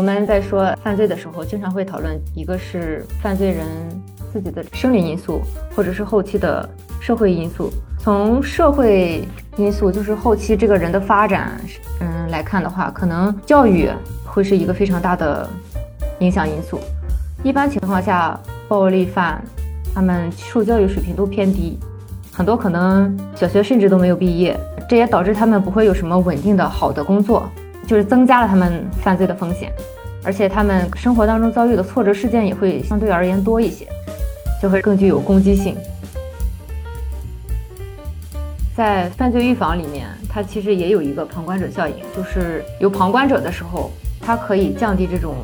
我们在说犯罪的时候，经常会讨论一个是犯罪人自己的生理因素，或者是后期的社会因素。从社会因素，就是后期这个人的发展，嗯来看的话，可能教育会是一个非常大的影响因素。一般情况下，暴力犯他们受教育水平都偏低，很多可能小学甚至都没有毕业，这也导致他们不会有什么稳定的好的工作。就是增加了他们犯罪的风险，而且他们生活当中遭遇的挫折事件也会相对而言多一些，就会更具有攻击性。在犯罪预防里面，它其实也有一个旁观者效应，就是有旁观者的时候，它可以降低这种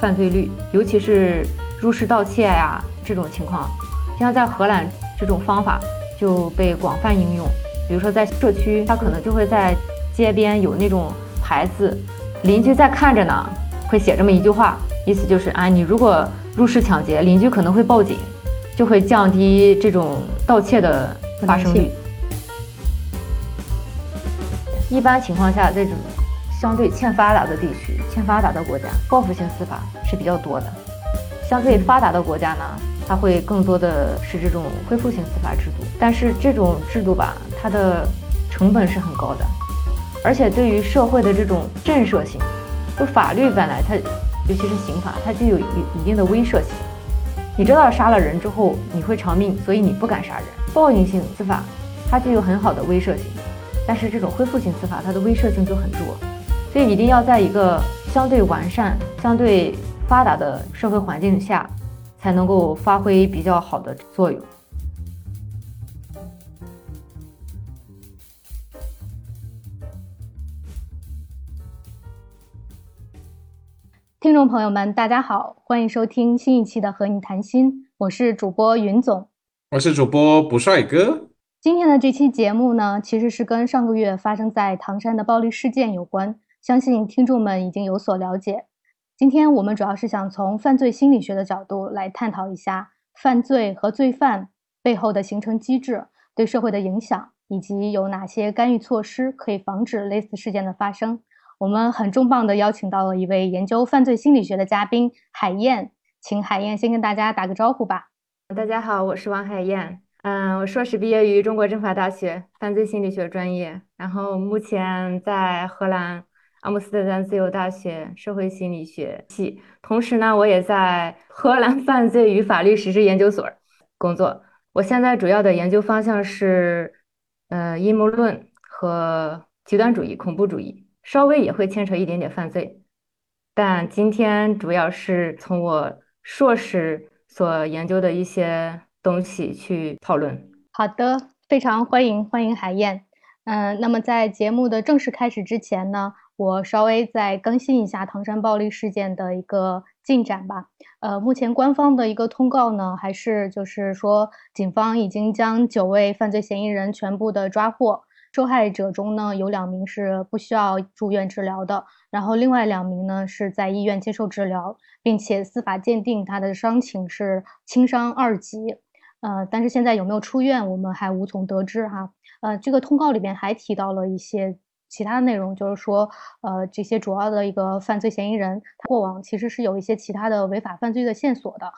犯罪率，尤其是入室盗窃呀这种情况。像在荷兰，这种方法就被广泛应用，比如说在社区，它可能就会在街边有那种。孩子，邻居在看着呢，会写这么一句话，意思就是啊，你如果入室抢劫，邻居可能会报警，就会降低这种盗窃的发生率。一般情况下，这种相对欠发达的地区、欠发达的国家，报复性司法是比较多的；相对发达的国家呢，它会更多的是这种恢复性司法制度。但是这种制度吧，它的成本是很高的。而且对于社会的这种震慑性，就法律本来它，尤其是刑法，它就有一一定的威慑性。你知道杀了人之后你会偿命，所以你不敢杀人。报应性司法它具有很好的威慑性，但是这种恢复性司法它的威慑性就很弱，所以一定要在一个相对完善、相对发达的社会环境下，才能够发挥比较好的作用。众朋友们，大家好，欢迎收听新一期的《和你谈心》，我是主播云总，我是主播不帅哥。今天的这期节目呢，其实是跟上个月发生在唐山的暴力事件有关，相信听众们已经有所了解。今天我们主要是想从犯罪心理学的角度来探讨一下犯罪和罪犯背后的形成机制对社会的影响，以及有哪些干预措施可以防止类似事件的发生。我们很重磅的邀请到了一位研究犯罪心理学的嘉宾海燕，请海燕先跟大家打个招呼吧。大家好，我是王海燕，嗯，我硕士毕业于中国政法大学犯罪心理学专业，然后目前在荷兰阿姆斯特丹自由大学社会心理学系，同时呢，我也在荷兰犯罪与法律实施研究所工作。我现在主要的研究方向是，呃，阴谋论和极端主义、恐怖主义。稍微也会牵扯一点点犯罪，但今天主要是从我硕士所研究的一些东西去讨论。好的，非常欢迎欢迎海燕。嗯，那么在节目的正式开始之前呢，我稍微再更新一下唐山暴力事件的一个进展吧。呃，目前官方的一个通告呢，还是就是说，警方已经将九位犯罪嫌疑人全部的抓获。受害者中呢，有两名是不需要住院治疗的，然后另外两名呢是在医院接受治疗，并且司法鉴定他的伤情是轻伤二级，呃，但是现在有没有出院，我们还无从得知哈。呃，这个通告里边还提到了一些其他的内容，就是说，呃，这些主要的一个犯罪嫌疑人他过往其实是有一些其他的违法犯罪的线索的，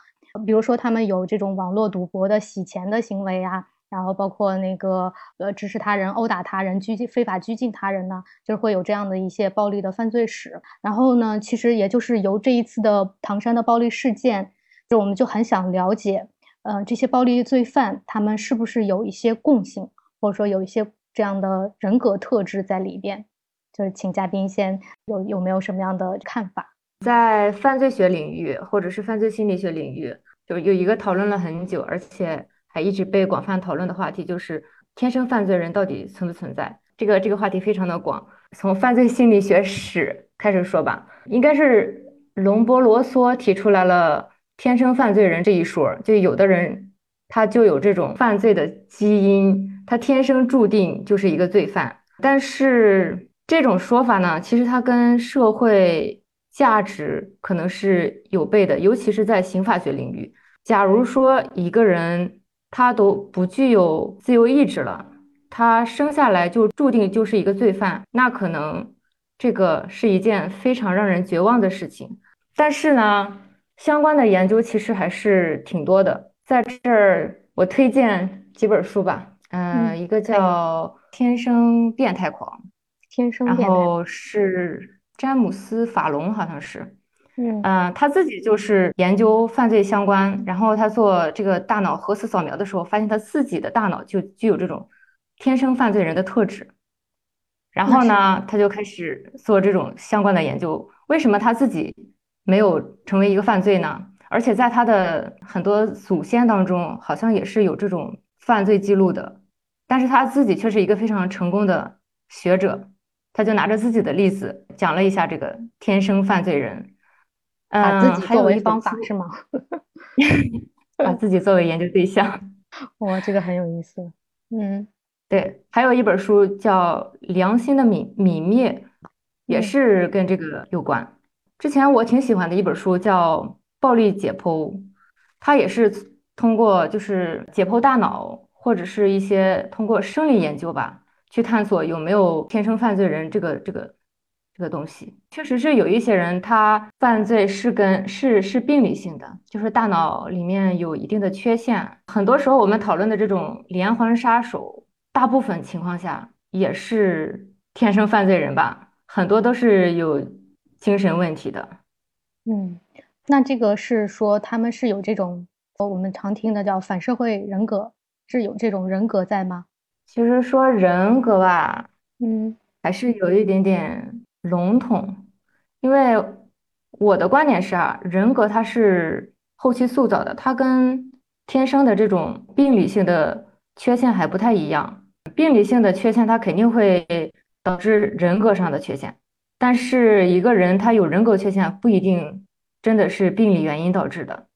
比如说他们有这种网络赌博的洗钱的行为啊。然后包括那个呃，指使他人殴打他人、拘禁非法拘禁他人呢，就是会有这样的一些暴力的犯罪史。然后呢，其实也就是由这一次的唐山的暴力事件，就我们就很想了解，呃，这些暴力罪犯他们是不是有一些共性，或者说有一些这样的人格特质在里边？就是请嘉宾先有有没有什么样的看法？在犯罪学领域或者是犯罪心理学领域，就有一个讨论了很久，而且。还一直被广泛讨论的话题就是天生犯罪人到底存不存在？这个这个话题非常的广，从犯罪心理学史开始说吧。应该是隆波罗梭提出来了天生犯罪人这一说，就有的人他就有这种犯罪的基因，他天生注定就是一个罪犯。但是这种说法呢，其实它跟社会价值可能是有悖的，尤其是在刑法学领域。假如说一个人，他都不具有自由意志了，他生下来就注定就是一个罪犯，那可能这个是一件非常让人绝望的事情。但是呢，相关的研究其实还是挺多的。在这儿，我推荐几本书吧。嗯，一个叫《天生变态狂》，天生，然后是詹姆斯·法隆，好像是。嗯他自己就是研究犯罪相关，然后他做这个大脑核磁扫描的时候，发现他自己的大脑就具有这种天生犯罪人的特质。然后呢，他就开始做这种相关的研究。为什么他自己没有成为一个犯罪呢？而且在他的很多祖先当中，好像也是有这种犯罪记录的。但是他自己却是一个非常成功的学者。他就拿着自己的例子讲了一下这个天生犯罪人。把自己作为方法是吗？把自己作为研究对象，哇，这个很有意思。嗯，对，还有一本书叫《良心的泯泯灭》，也是跟这个有关。之前我挺喜欢的一本书叫《暴力解剖》，它也是通过就是解剖大脑或者是一些通过生理研究吧，去探索有没有天生犯罪人这个这个。这个东西确实是有一些人，他犯罪是跟是是病理性的，就是大脑里面有一定的缺陷。很多时候我们讨论的这种连环杀手，大部分情况下也是天生犯罪人吧，很多都是有精神问题的。嗯，那这个是说他们是有这种我们常听的叫反社会人格，是有这种人格在吗？其实说人格吧，嗯，还是有一点点。笼统，因为我的观点是啊，人格它是后期塑造的，它跟天生的这种病理性的缺陷还不太一样。病理性的缺陷它肯定会导致人格上的缺陷，但是一个人他有人格缺陷不一定真的是病理原因导致的。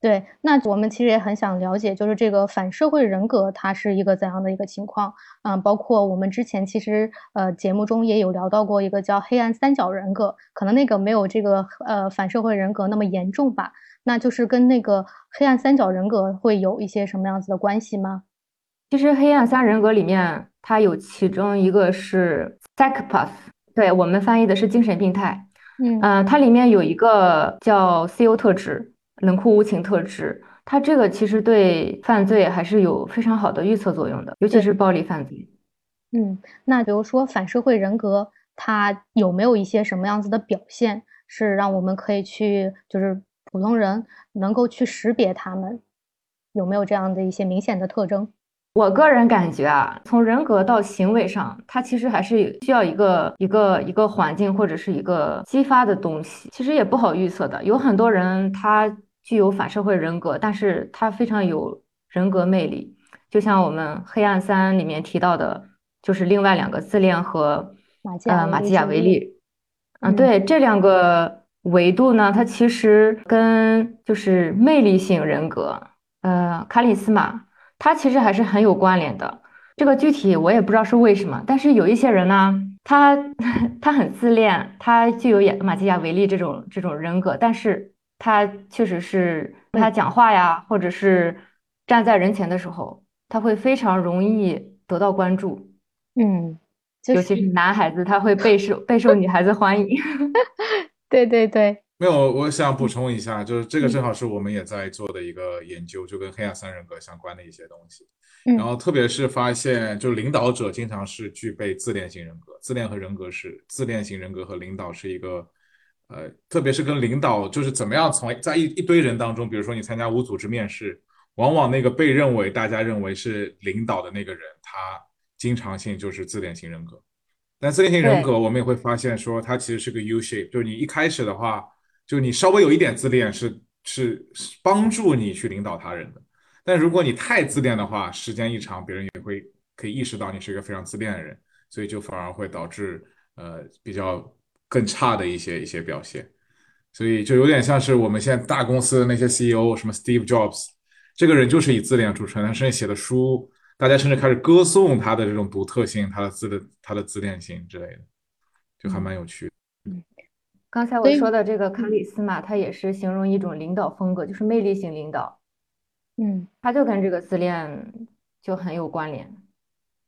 对，那我们其实也很想了解，就是这个反社会人格它是一个怎样的一个情况？嗯，包括我们之前其实呃节目中也有聊到过一个叫黑暗三角人格，可能那个没有这个呃反社会人格那么严重吧？那就是跟那个黑暗三角人格会有一些什么样子的关系吗？其实黑暗三人格里面，它有其中一个是 psychopath，对我们翻译的是精神病态。嗯嗯，它里面有一个叫 C.O 特质。冷酷无情特质，它这个其实对犯罪还是有非常好的预测作用的，尤其是暴力犯罪。嗯，那比如说反社会人格，它有没有一些什么样子的表现，是让我们可以去，就是普通人能够去识别他们，有没有这样的一些明显的特征？我个人感觉啊，从人格到行为上，它其实还是需要一个一个一个环境或者是一个激发的东西，其实也不好预测的。有很多人他。具有反社会人格，但是他非常有人格魅力，就像我们《黑暗三》里面提到的，就是另外两个自恋和呃马基雅维利。嗯，对，这两个维度呢，它其实跟就是魅力型人格，呃，卡里斯玛，它其实还是很有关联的。这个具体我也不知道是为什么，但是有一些人呢，他 他很自恋，他具有马基雅维利这种这种人格，但是。他确实是他讲话呀，或者是站在人前的时候，他会非常容易得到关注。嗯，尤其是男孩子，他会备受备受女孩子欢迎。对对对，没有，我想补充一下，就是这个正好是我们也在做的一个研究，就跟黑暗三人格相关的一些东西。然后特别是发现，就领导者经常是具备自恋型人格，自恋和人格是自恋型人格和领导是一个。呃，特别是跟领导，就是怎么样从在一一堆人当中，比如说你参加无组织面试，往往那个被认为大家认为是领导的那个人，他经常性就是自恋型人格。但自恋型人格，我们也会发现说，它其实是个 U shape，就是你一开始的话，就你稍微有一点自恋，是是帮助你去领导他人的。但如果你太自恋的话，时间一长，别人也会可以意识到你是一个非常自恋的人，所以就反而会导致呃比较。更差的一些一些表现，所以就有点像是我们现在大公司的那些 CEO，什么 Steve Jobs，这个人就是以自恋著称，他甚至写的书，大家甚至开始歌颂他的这种独特性，他的自的他的自恋性之类的，就还蛮有趣的。嗯，刚才我说的这个卡里斯嘛，他也是形容一种领导风格，就是魅力型领导。嗯，他就跟这个自恋就很有关联。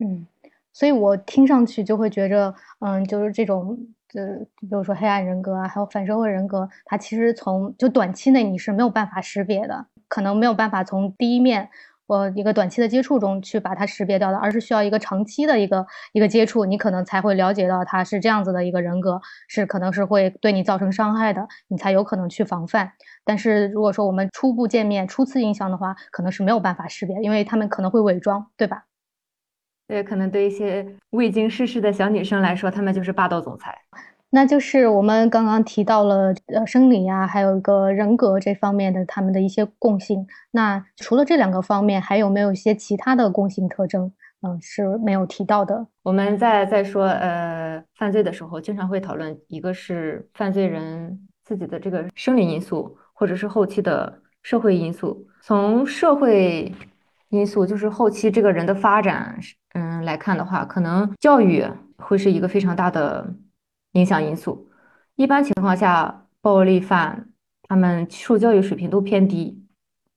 嗯，所以我听上去就会觉着，嗯，就是这种。就比如说黑暗人格啊，还有反社会人格，它其实从就短期内你是没有办法识别的，可能没有办法从第一面。或一个短期的接触中去把它识别掉的，而是需要一个长期的一个一个接触，你可能才会了解到他是这样子的一个人格，是可能是会对你造成伤害的，你才有可能去防范。但是如果说我们初步见面、初次印象的话，可能是没有办法识别，因为他们可能会伪装，对吧？对，可能对一些未经世事的小女生来说，他们就是霸道总裁。那就是我们刚刚提到了呃生理呀，还有一个人格这方面的他们的一些共性。那除了这两个方面，还有没有一些其他的共性特征？嗯，是没有提到的。我们在在说呃犯罪的时候，经常会讨论一个是犯罪人自己的这个生理因素，或者是后期的社会因素。从社会因素，就是后期这个人的发展，嗯来看的话，可能教育会是一个非常大的。影响因素，一般情况下，暴力犯他们受教育水平都偏低，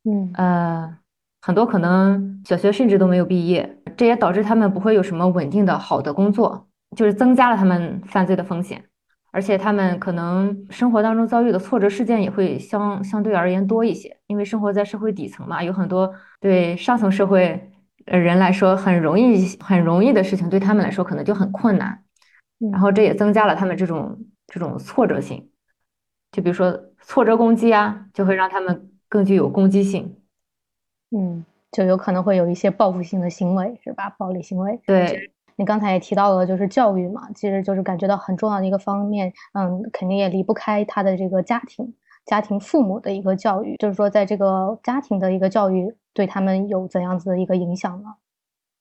嗯呃，很多可能小学甚至都没有毕业，这也导致他们不会有什么稳定的好的工作，就是增加了他们犯罪的风险，而且他们可能生活当中遭遇的挫折事件也会相相对而言多一些，因为生活在社会底层嘛，有很多对上层社会人来说很容易很容易的事情，对他们来说可能就很困难。然后这也增加了他们这种这种挫折性，就比如说挫折攻击啊，就会让他们更具有攻击性，嗯，就有可能会有一些报复性的行为，是吧？暴力行为。对你刚才也提到了，就是教育嘛，其实就是感觉到很重要的一个方面，嗯，肯定也离不开他的这个家庭、家庭父母的一个教育，就是说在这个家庭的一个教育对他们有怎样子的一个影响呢？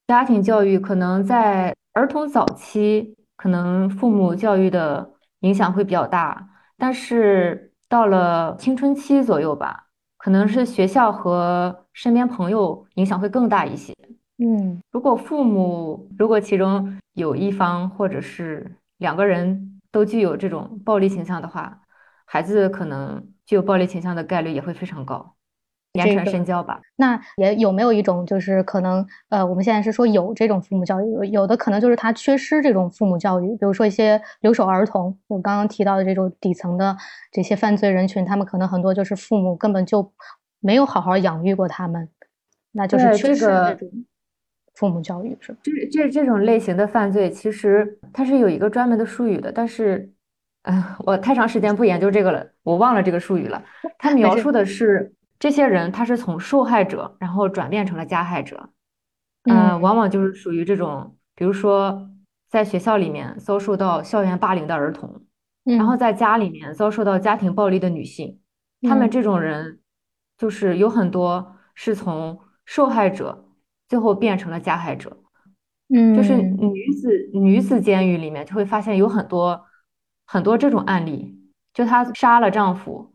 家庭教育可能在儿童早期。可能父母教育的影响会比较大，但是到了青春期左右吧，可能是学校和身边朋友影响会更大一些。嗯，如果父母如果其中有一方或者是两个人都具有这种暴力倾向的话，孩子可能具有暴力倾向的概率也会非常高。言传身教吧，那也有没有一种就是可能，呃，我们现在是说有这种父母教育，有的可能就是他缺失这种父母教育，比如说一些留守儿童，我刚刚提到的这种底层的这些犯罪人群，他们可能很多就是父母根本就没有好好养育过他们，那就是缺失这种父母教育，是吧？这这这种类型的犯罪，其实它是有一个专门的术语的，但是，嗯，我太长时间不研究这个了，我忘了这个术语了。它描述的是。这些人他是从受害者，然后转变成了加害者，嗯，往往就是属于这种，比如说在学校里面遭受到校园霸凌的儿童，然后在家里面遭受到家庭暴力的女性，他们这种人就是有很多是从受害者最后变成了加害者，嗯，就是女子女子监狱里面就会发现有很多很多这种案例，就她杀了丈夫。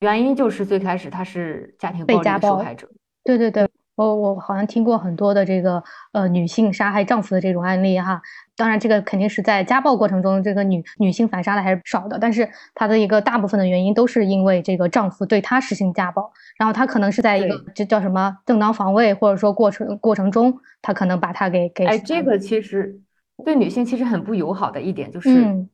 原因就是最开始她是家庭暴力的受害者，对对对，我我好像听过很多的这个呃女性杀害丈夫的这种案例哈。当然，这个肯定是在家暴过程中，这个女女性反杀的还是少的，但是她的一个大部分的原因都是因为这个丈夫对她实行家暴，然后她可能是在一个这叫什么正当防卫或者说过程过程中，她可能把她给给哎，这个其实对女性其实很不友好的一点就是。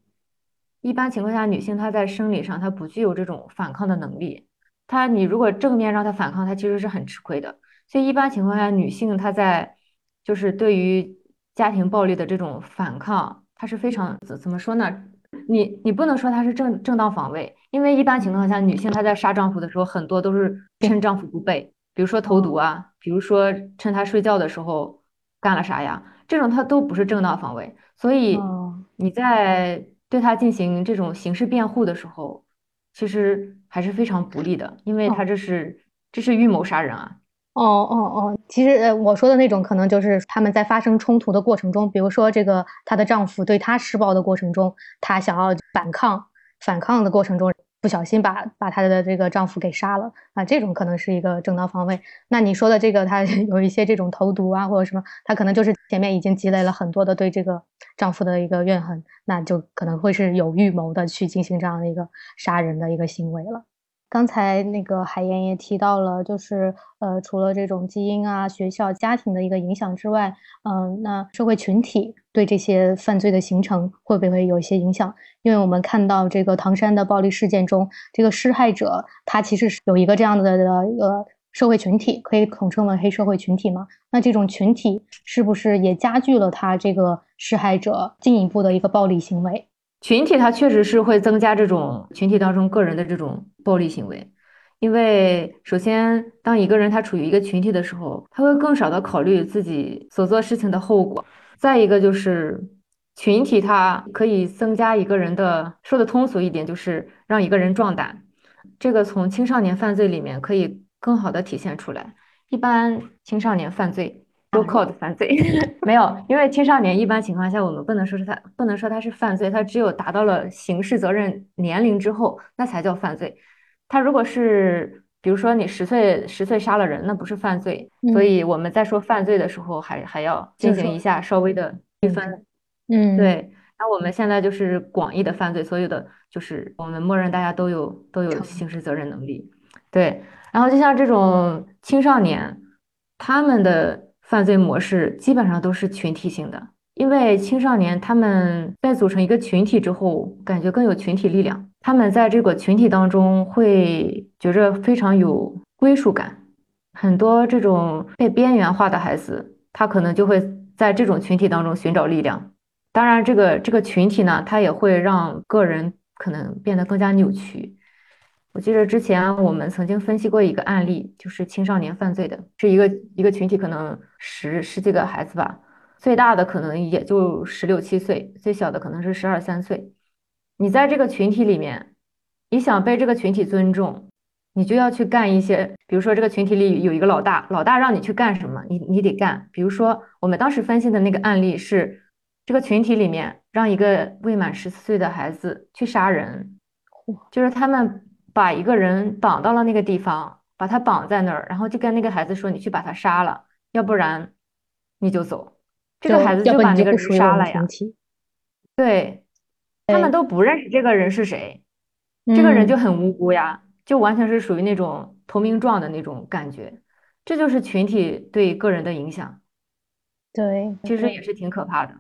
一般情况下，女性她在生理上她不具有这种反抗的能力。她你如果正面让她反抗，她其实是很吃亏的。所以一般情况下，女性她在就是对于家庭暴力的这种反抗，她是非常怎怎么说呢？你你不能说她是正正当防卫，因为一般情况下，女性她在杀丈夫的时候，很多都是趁丈夫不备，比如说投毒啊，比如说趁他睡觉的时候干了啥呀，这种她都不是正当防卫。所以你在。对他进行这种刑事辩护的时候，其实还是非常不利的，因为他这是这是预谋杀人啊！哦哦哦，其实呃，我说的那种可能就是他们在发生冲突的过程中，比如说这个她的丈夫对她施暴的过程中，她想要反抗，反抗的过程中。不小心把把她的这个丈夫给杀了啊，这种可能是一个正当防卫。那你说的这个，她 有一些这种投毒啊或者什么，她可能就是前面已经积累了很多的对这个丈夫的一个怨恨，那就可能会是有预谋的去进行这样的一个杀人的一个行为了。刚才那个海燕也提到了，就是呃，除了这种基因啊、学校、家庭的一个影响之外，嗯，那社会群体对这些犯罪的形成会不会有一些影响？因为我们看到这个唐山的暴力事件中，这个施害者他其实是有一个这样的一个社会群体，可以统称为黑社会群体嘛？那这种群体是不是也加剧了他这个施害者进一步的一个暴力行为？群体它确实是会增加这种群体当中个人的这种暴力行为，因为首先当一个人他处于一个群体的时候，他会更少的考虑自己所做事情的后果。再一个就是群体它可以增加一个人的，说的通俗一点就是让一个人壮胆。这个从青少年犯罪里面可以更好的体现出来。一般青少年犯罪。都 called 犯罪 没有，因为青少年一般情况下，我们不能说是他不能说他是犯罪，他只有达到了刑事责任年龄之后，那才叫犯罪。他如果是比如说你十岁十岁杀了人，那不是犯罪。所以我们在说犯罪的时候，还还要进行一下稍微的区分。嗯，对。那我们现在就是广义的犯罪，所有的就是我们默认大家都有都有刑事责任能力。对。然后就像这种青少年，他们的。犯罪模式基本上都是群体性的，因为青少年他们在组成一个群体之后，感觉更有群体力量。他们在这个群体当中会觉着非常有归属感。很多这种被边缘化的孩子，他可能就会在这种群体当中寻找力量。当然，这个这个群体呢，他也会让个人可能变得更加扭曲。我记得之前我们曾经分析过一个案例，就是青少年犯罪的，是一个一个群体，可能十十几个孩子吧，最大的可能也就十六七岁，最小的可能是十二三岁。你在这个群体里面，你想被这个群体尊重，你就要去干一些，比如说这个群体里有一个老大，老大让你去干什么，你你得干。比如说我们当时分析的那个案例是，这个群体里面让一个未满十四岁的孩子去杀人，就是他们。把一个人绑到了那个地方，把他绑在那儿，然后就跟那个孩子说：“你去把他杀了，要不然你就走。”这个孩子就把那个人杀了呀。对，他们都不认识这个人是谁，这个人就很无辜呀，就完全是属于那种投名状的那种感觉。这就是群体对个人的影响。对，其实也是挺可怕的，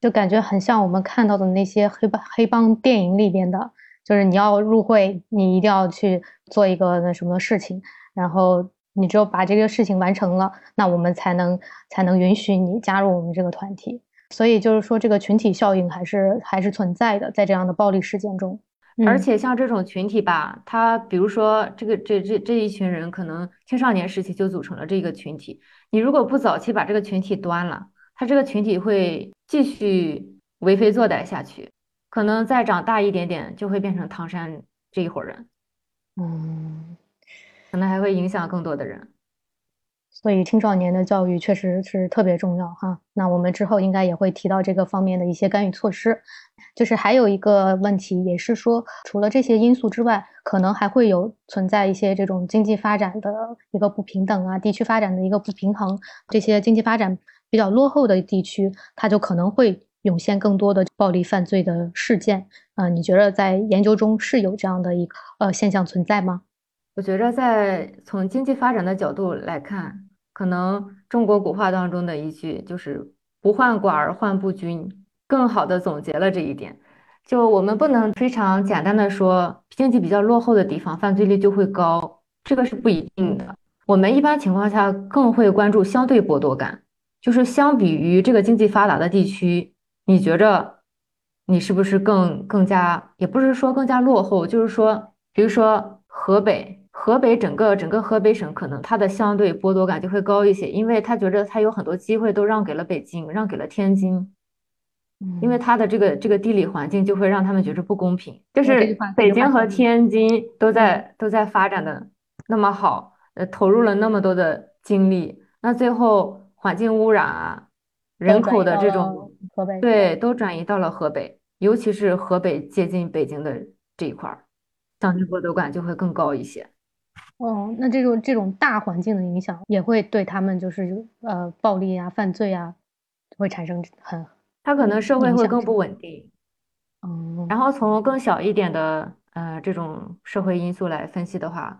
就感觉很像我们看到的那些黑帮黑帮电影里边的。就是你要入会，你一定要去做一个那什么事情，然后你只有把这个事情完成了，那我们才能才能允许你加入我们这个团体。所以就是说，这个群体效应还是还是存在的，在这样的暴力事件中。而且像这种群体吧，他比如说这个这这这一群人，可能青少年时期就组成了这个群体。你如果不早期把这个群体端了，他这个群体会继续为非作歹下去。可能再长大一点点，就会变成唐山这一伙人，嗯，可能还会影响更多的人。所以青少年的教育确实是特别重要哈。那我们之后应该也会提到这个方面的一些干预措施。就是还有一个问题，也是说，除了这些因素之外，可能还会有存在一些这种经济发展的一个不平等啊，地区发展的一个不平衡。这些经济发展比较落后的地区，它就可能会。涌现更多的暴力犯罪的事件，啊，你觉得在研究中是有这样的一个呃现象存在吗？我觉着在从经济发展的角度来看，可能中国古话当中的一句就是“不患寡而患不均”，更好的总结了这一点。就我们不能非常简单的说，经济比较落后的地方犯罪率就会高，这个是不一定的。我们一般情况下更会关注相对剥夺感，就是相比于这个经济发达的地区。你觉着你是不是更更加，也不是说更加落后，就是说，比如说河北，河北整个整个河北省，可能它的相对剥夺感就会高一些，因为他觉着他有很多机会都让给了北京，让给了天津，因为他的这个这个地理环境就会让他们觉着不公平，就是北京和天津都在都在发展的那么好，呃，投入了那么多的精力，那最后环境污染啊。人口的这种河北对都转移到了河北，尤其是河北接近北京的这一块儿，相对剥夺感就会更高一些。哦，那这种这种大环境的影响也会对他们就是呃暴力啊、犯罪啊会产生很，他可能社会会更不稳定。嗯，然后从更小一点的呃这种社会因素来分析的话，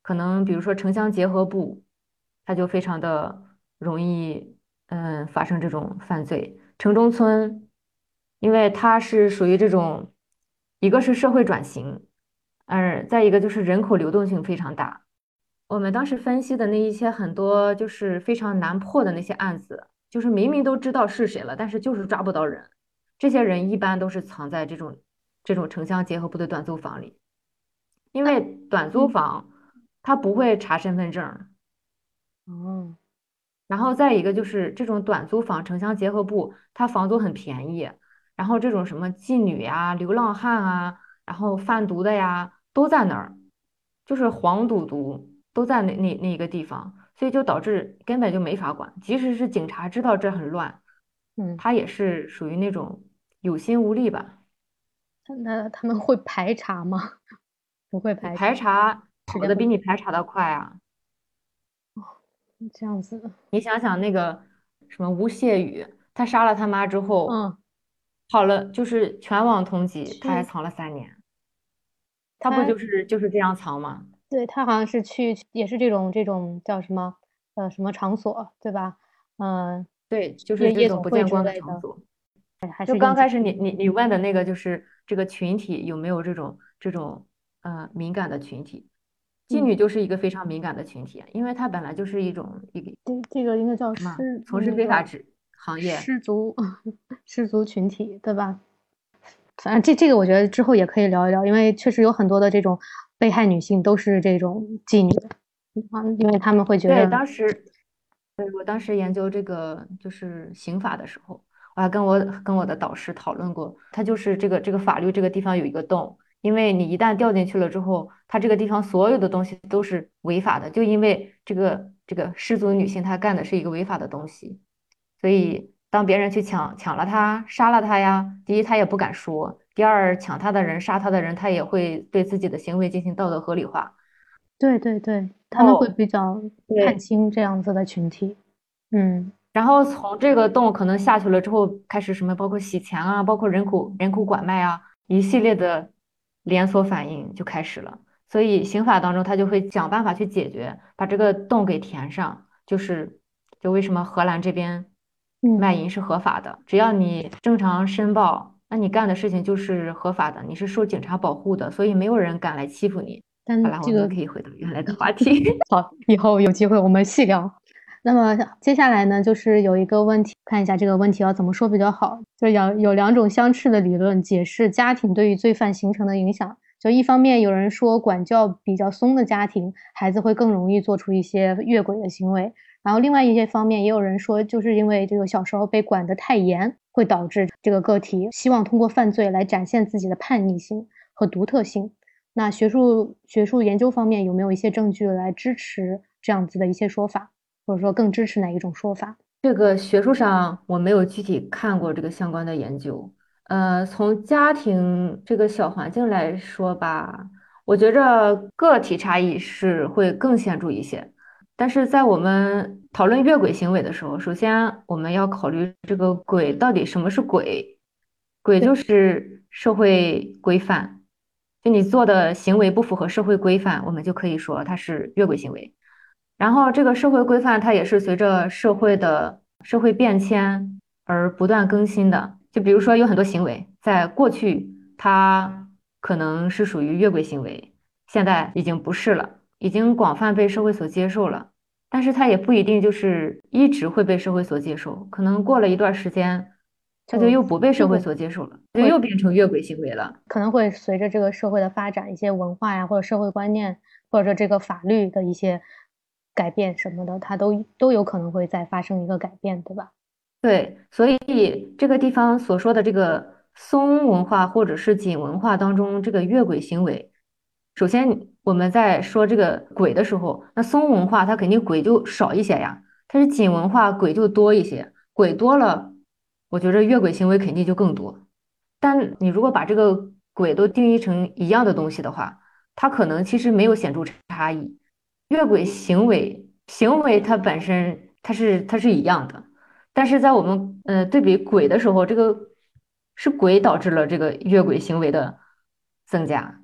可能比如说城乡结合部，它就非常的容易嗯发生这种犯罪。城中村，因为它是属于这种，一个是社会转型，嗯，再一个就是人口流动性非常大。我们当时分析的那一些很多就是非常难破的那些案子，就是明明都知道是谁了，但是就是抓不到人。这些人一般都是藏在这种这种城乡结合部的短租房里，因为短租房他不会查身份证。哦。然后再一个就是这种短租房城乡结合部，它房租很便宜。然后这种什么妓女呀、流浪汉啊，然后贩毒的呀，都在那儿，就是黄赌毒都在那那那一个地方，所以就导致根本就没法管。即使是警察知道这很乱，嗯，他也是属于那种有心无力吧。那他们会排查吗？不会排排查，跑的比你排查的快啊。这样子的，你想想那个什么吴谢宇，他杀了他妈之后，嗯，跑了，就是全网通缉，他还藏了三年，他不就是就是这样藏吗？对他好像是去，也是这种这种叫什么呃什么场所，对吧？嗯，对，就是这种不见光的场所。就刚开始你你你问的那个，就是这个群体有没有这种这种呃敏感的群体？妓女就是一个非常敏感的群体，因为她本来就是一种一个这这个应该叫什么？从事非法职行业，失足 失足群体，对吧？反正这这个我觉得之后也可以聊一聊，因为确实有很多的这种被害女性都是这种妓女，因为他们会觉得。对，当时，对我当时研究这个就是刑法的时候，我还跟我跟我的导师讨论过，他就是这个这个法律这个地方有一个洞。因为你一旦掉进去了之后，它这个地方所有的东西都是违法的，就因为这个这个失足女性她干的是一个违法的东西，所以当别人去抢抢了她，杀了她呀，第一她也不敢说，第二抢她的人杀她的人，她也会对自己的行为进行道德合理化。对对对，他们会比较看清这样子的群体，嗯，然后从这个洞可能下去了之后，开始什么，包括洗钱啊，包括人口人口拐卖啊，一系列的。连锁反应就开始了，所以刑法当中他就会想办法去解决，把这个洞给填上。就是，就为什么荷兰这边卖淫是合法的？只要你正常申报，那你干的事情就是合法的，你是受警察保护的，所以没有人敢来欺负你。好了，我们可以回到原来的话题。好，以后有机会我们细聊。那么接下来呢，就是有一个问题，看一下这个问题要怎么说比较好。就是有有两种相斥的理论解释家庭对于罪犯形成的影响。就一方面有人说，管教比较松的家庭，孩子会更容易做出一些越轨的行为。然后另外一些方面，也有人说，就是因为这个小时候被管得太严，会导致这个个体希望通过犯罪来展现自己的叛逆性和独特性。那学术学术研究方面有没有一些证据来支持这样子的一些说法？或者说更支持哪一种说法？这个学术上我没有具体看过这个相关的研究。呃，从家庭这个小环境来说吧，我觉着个体差异是会更显著一些。但是在我们讨论越轨行为的时候，首先我们要考虑这个轨到底什么是轨？轨就是社会规范，就你做的行为不符合社会规范，我们就可以说它是越轨行为。然后，这个社会规范它也是随着社会的社会变迁而不断更新的。就比如说，有很多行为在过去它可能是属于越轨行为，现在已经不是了，已经广泛被社会所接受了。但是它也不一定就是一直会被社会所接受，可能过了一段时间，它就又不被社会所接受了，就又变成越轨行为了。可能会随着这个社会的发展，一些文化呀，或者社会观念，或者说这个法律的一些。改变什么的，它都都有可能会再发生一个改变，对吧？对，所以这个地方所说的这个松文化或者是紧文化当中，这个越轨行为，首先我们在说这个轨的时候，那松文化它肯定轨就少一些呀，它是紧文化轨就多一些，轨多了，我觉着越轨行为肯定就更多。但你如果把这个轨都定义成一样的东西的话，它可能其实没有显著差异。越轨行为，行为它本身它是它是一样的，但是在我们呃对比轨的时候，这个是轨导致了这个越轨行为的增加，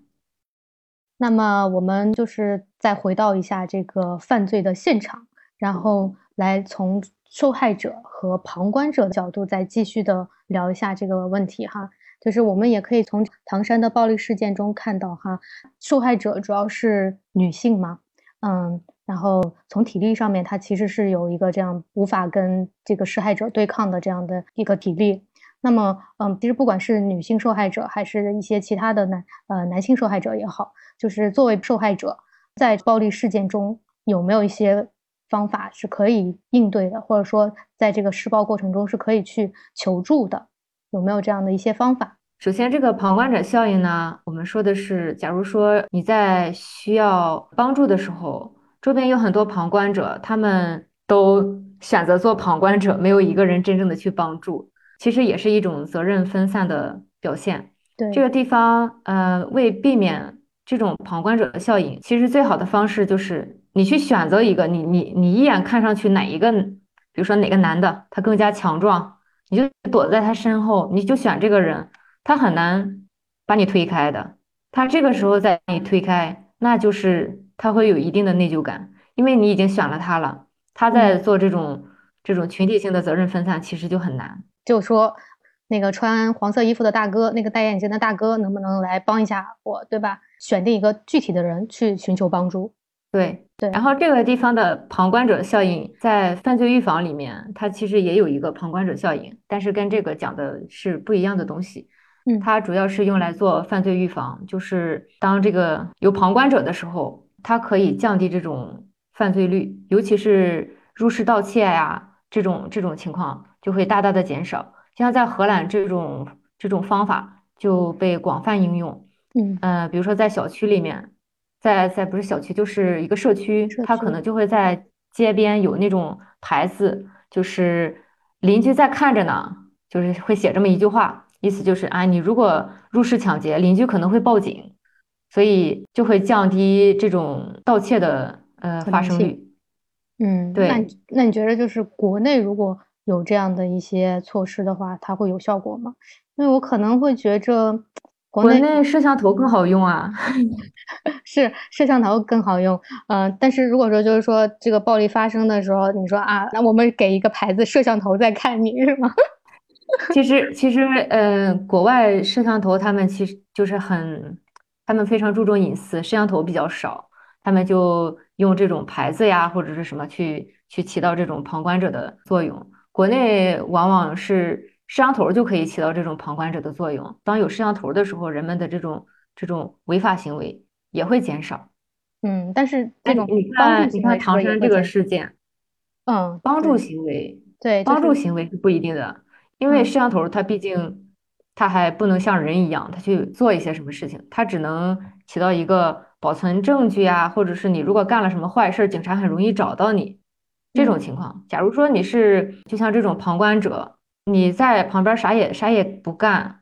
那么我们就是再回到一下这个犯罪的现场，然后来从受害者和旁观者角度再继续的聊一下这个问题哈。就是我们也可以从唐山的暴力事件中看到哈，受害者主要是女性嘛，嗯，然后从体力上面，他其实是有一个这样无法跟这个施害者对抗的这样的一个体力。那么，嗯，其实不管是女性受害者，还是一些其他的男呃男性受害者也好，就是作为受害者，在暴力事件中有没有一些方法是可以应对的，或者说在这个施暴过程中是可以去求助的？有没有这样的一些方法？首先，这个旁观者效应呢，我们说的是，假如说你在需要帮助的时候，周边有很多旁观者，他们都选择做旁观者，没有一个人真正的去帮助，其实也是一种责任分散的表现。对这个地方，呃，为避免这种旁观者的效应，其实最好的方式就是你去选择一个你你你一眼看上去哪一个，比如说哪个男的他更加强壮。你就躲在他身后，你就选这个人，他很难把你推开的。他这个时候再把你推开，那就是他会有一定的内疚感，因为你已经选了他了。他在做这种这种群体性的责任分散，其实就很难。就说那个穿黄色衣服的大哥，那个戴眼镜的大哥，能不能来帮一下我，对吧？选定一个具体的人去寻求帮助。对对，然后这个地方的旁观者效应在犯罪预防里面，它其实也有一个旁观者效应，但是跟这个讲的是不一样的东西。嗯，它主要是用来做犯罪预防，就是当这个有旁观者的时候，它可以降低这种犯罪率，尤其是入室盗窃呀这种这种情况就会大大的减少。像在荷兰这种这种方法就被广泛应用。嗯呃，比如说在小区里面。在在不是小区，就是一个社区，它可能就会在街边有那种牌子，就是邻居在看着呢，就是会写这么一句话，意思就是啊，你如果入室抢劫，邻居可能会报警，所以就会降低这种盗窃的呃发生率。嗯，对。那那你觉得就是国内如果有这样的一些措施的话，它会有效果吗？因为我可能会觉着。国内摄像头更好用啊，是摄像头更好用，嗯，但是如果说就是说这个暴力发生的时候，你说啊，那我们给一个牌子，摄像头在看你是吗？其实其实，呃，国外摄像头他们其实就是很，他们非常注重隐私，摄像头比较少，他们就用这种牌子呀或者是什么去去起到这种旁观者的作用。国内往往是。摄像头就可以起到这种旁观者的作用。当有摄像头的时候，人们的这种这种违法行为也会减少。嗯，但是这种你看，你看唐山这个事件，嗯，帮助行为，对，帮助行为是不一定的，因为摄像头它毕竟它还不能像人一样，它去做一些什么事情，它只能起到一个保存证据啊，或者是你如果干了什么坏事，警察很容易找到你这种情况。假如说你是就像这种旁观者。你在旁边啥也啥也不干，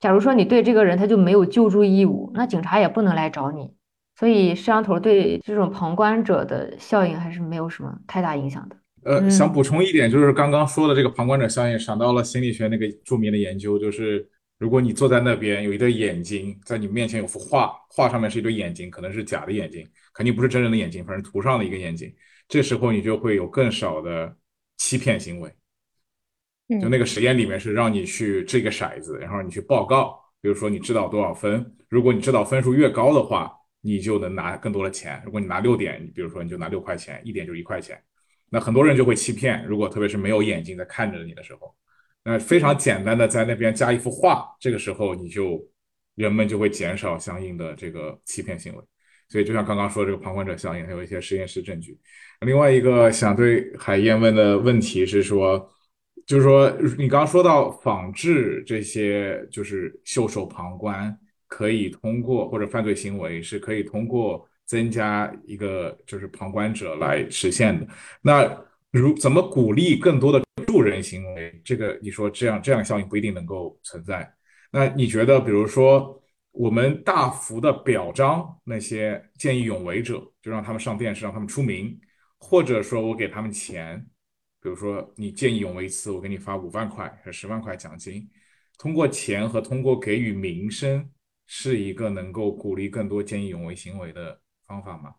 假如说你对这个人他就没有救助义务，那警察也不能来找你。所以摄像头对这种旁观者的效应还是没有什么太大影响的。呃，想补充一点，就是刚刚说的这个旁观者效应，想到了心理学那个著名的研究，就是如果你坐在那边有一对眼睛在你面前有幅画，画上面是一对眼睛，可能是假的眼睛，肯定不是真人的眼睛，反正涂上的一个眼睛，这时候你就会有更少的欺骗行为。就那个实验里面是让你去掷个骰子，然后你去报告，比如说你知道多少分，如果你知道分数越高的话，你就能拿更多的钱。如果你拿六点，你比如说你就拿六块钱，一点就一块钱。那很多人就会欺骗，如果特别是没有眼睛在看着你的时候，那非常简单的在那边加一幅画，这个时候你就人们就会减少相应的这个欺骗行为。所以就像刚刚说这个旁观者效应，还有一些实验室证据。另外一个想对海燕问的问题是说。就是说，你刚刚说到仿制这些，就是袖手旁观，可以通过或者犯罪行为是可以通过增加一个就是旁观者来实现的。那如怎么鼓励更多的助人行为？这个你说这样这样效应不一定能够存在。那你觉得，比如说我们大幅的表彰那些见义勇为者，就让他们上电视，让他们出名，或者说我给他们钱？比如说，你见义勇为一次，我给你发五万块还是十万块奖金。通过钱和通过给予名声是一个能够鼓励更多见义勇为行为的方法吗？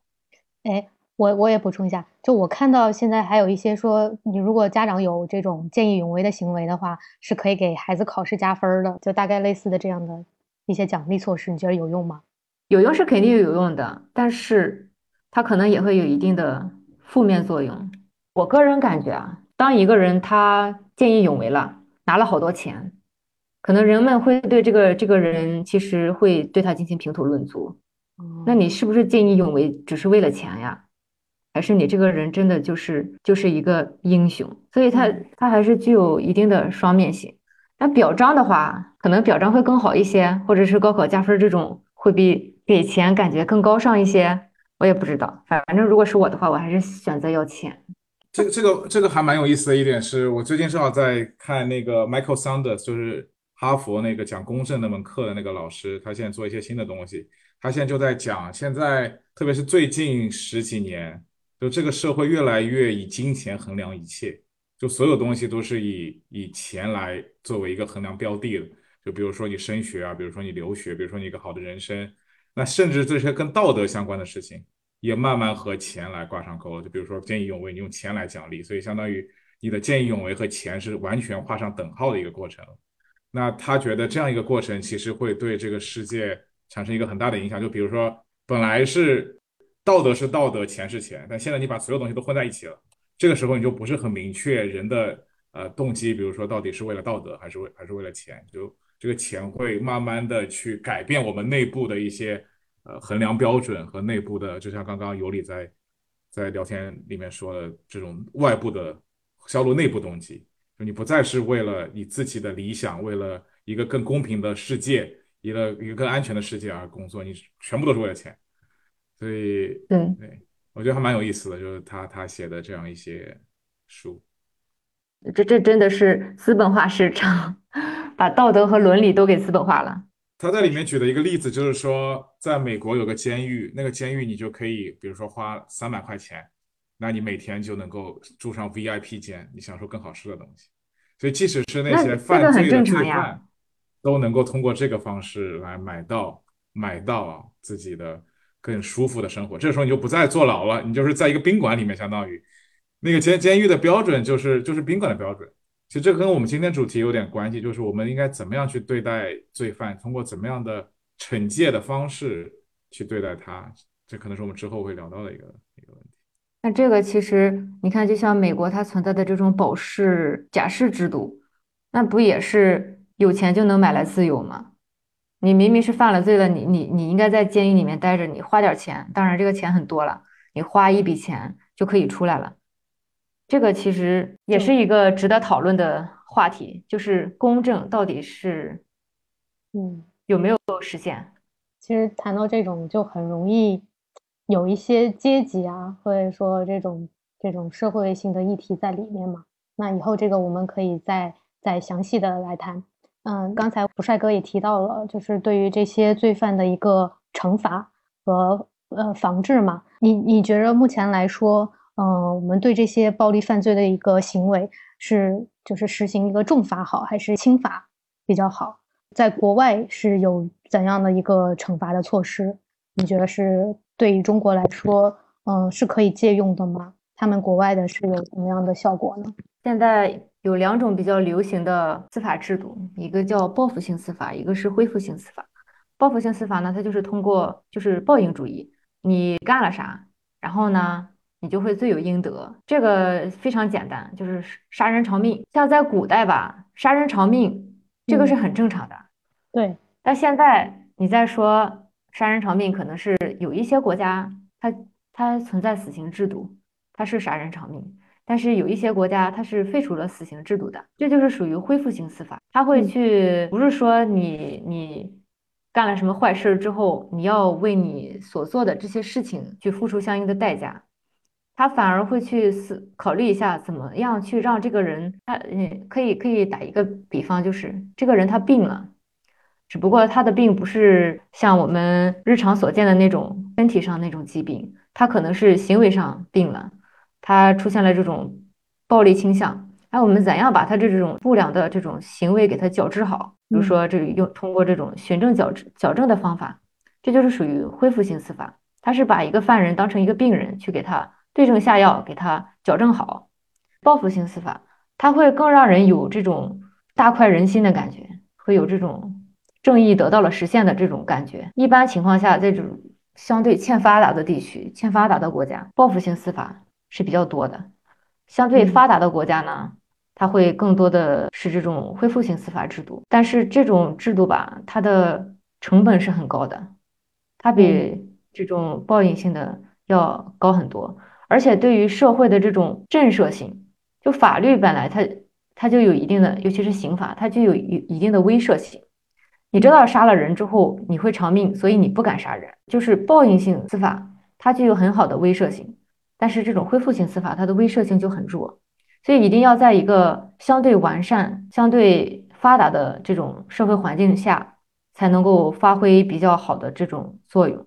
哎，我我也补充一下，就我看到现在还有一些说，你如果家长有这种见义勇为的行为的话，是可以给孩子考试加分的，就大概类似的这样的一些奖励措施，你觉得有用吗？有用是肯定有用的，但是它可能也会有一定的负面作用。我个人感觉啊，当一个人他见义勇为了，拿了好多钱。可能人们会对这个这个人，其实会对他进行评头论足。那你是不是见义勇为只是为了钱呀？还是你这个人真的就是就是一个英雄？所以他他还是具有一定的双面性。那表彰的话，可能表彰会更好一些，或者是高考加分这种会比给钱感觉更高尚一些。我也不知道，反正如果是我的话，我还是选择要钱。这个这个这个还蛮有意思的一点是，我最近正好在看那个 Michael Sanders，就是。哈佛那个讲公正那门课的那个老师，他现在做一些新的东西。他现在就在讲，现在特别是最近十几年，就这个社会越来越以金钱衡量一切，就所有东西都是以以钱来作为一个衡量标的的。就比如说你升学啊，比如说你留学，比如说你一个好的人生，那甚至这些跟道德相关的事情，也慢慢和钱来挂上钩了。就比如说见义勇为，你用钱来奖励，所以相当于你的见义勇为和钱是完全画上等号的一个过程。那他觉得这样一个过程其实会对这个世界产生一个很大的影响。就比如说，本来是道德是道德，钱是钱，但现在你把所有东西都混在一起了，这个时候你就不是很明确人的呃动机，比如说到底是为了道德还是为还是为了钱？就这个钱会慢慢的去改变我们内部的一些呃衡量标准和内部的，就像刚刚尤里在在聊天里面说的这种外部的销路内部动机。就你不再是为了你自己的理想，为了一个更公平的世界，一个一个更安全的世界而工作，你全部都是为了钱。所以，对对，我觉得还蛮有意思的，就是他他写的这样一些书。这这真的是资本化市场，把道德和伦理都给资本化了。他在里面举的一个例子就是说，在美国有个监狱，那个监狱你就可以，比如说花三百块钱。那你每天就能够住上 VIP 间，你享受更好吃的东西。所以，即使是那些犯罪的罪犯，都能够通过这个方式来买到买到自己的更舒服的生活。这时候你就不再坐牢了，你就是在一个宾馆里面，相当于那个监监狱的标准就是就是宾馆的标准。其实这跟我们今天主题有点关系，就是我们应该怎么样去对待罪犯，通过怎么样的惩戒的方式去对待他。这可能是我们之后会聊到的一个一个问题。那这个其实你看，就像美国它存在的这种保释、假释制度，那不也是有钱就能买来自由吗？你明明是犯了罪了，你你你应该在监狱里面待着，你花点钱，当然这个钱很多了，你花一笔钱就可以出来了。这个其实也是一个值得讨论的话题，就是公正到底是，嗯，有没有实现？其实谈到这种就很容易。有一些阶级啊，或者说这种这种社会性的议题在里面嘛。那以后这个我们可以再再详细的来谈。嗯，刚才胡帅哥也提到了，就是对于这些罪犯的一个惩罚和呃防治嘛。你你觉得目前来说，嗯，我们对这些暴力犯罪的一个行为是就是实行一个重罚好，还是轻罚比较好？在国外是有怎样的一个惩罚的措施？你觉得是？对于中国来说，嗯，是可以借用的吗？他们国外的是有什么样的效果呢？现在有两种比较流行的司法制度，一个叫报复性司法，一个是恢复性司法。报复性司法呢，它就是通过就是报应主义，你干了啥，然后呢，你就会罪有应得。这个非常简单，就是杀人偿命。像在古代吧，杀人偿命这个是很正常的。对，但现在你再说。杀人偿命可能是有一些国家，它它存在死刑制度，它是杀人偿命。但是有一些国家，它是废除了死刑制度的，这就是属于恢复性司法。他会去，不是说你你干了什么坏事之后，你要为你所做的这些事情去付出相应的代价，他反而会去思考虑一下，怎么样去让这个人，他嗯，可以可以打一个比方，就是这个人他病了。只不过他的病不是像我们日常所见的那种身体上那种疾病，他可能是行为上病了，他出现了这种暴力倾向。哎，我们怎样把他这种不良的这种行为给他矫治好？比如说，这用通过这种循证矫治矫正的方法，这就是属于恢复性司法。他是把一个犯人当成一个病人去给他对症下药，给他矫正好。报复性司法，它会更让人有这种大快人心的感觉，会有这种正义得到了实现的这种感觉。一般情况下，在这种相对欠发达的地区、欠发达的国家，报复性司法是比较多的。相对发达的国家呢？它会更多的是这种恢复性司法制度，但是这种制度吧，它的成本是很高的，它比这种报应性的要高很多，而且对于社会的这种震慑性，就法律本来它它就有一定的，尤其是刑法，它就有一一定的威慑性。你知道杀了人之后你会偿命，所以你不敢杀人，就是报应性司法，它具有很好的威慑性，但是这种恢复性司法，它的威慑性就很弱。所以一定要在一个相对完善、相对发达的这种社会环境下，才能够发挥比较好的这种作用。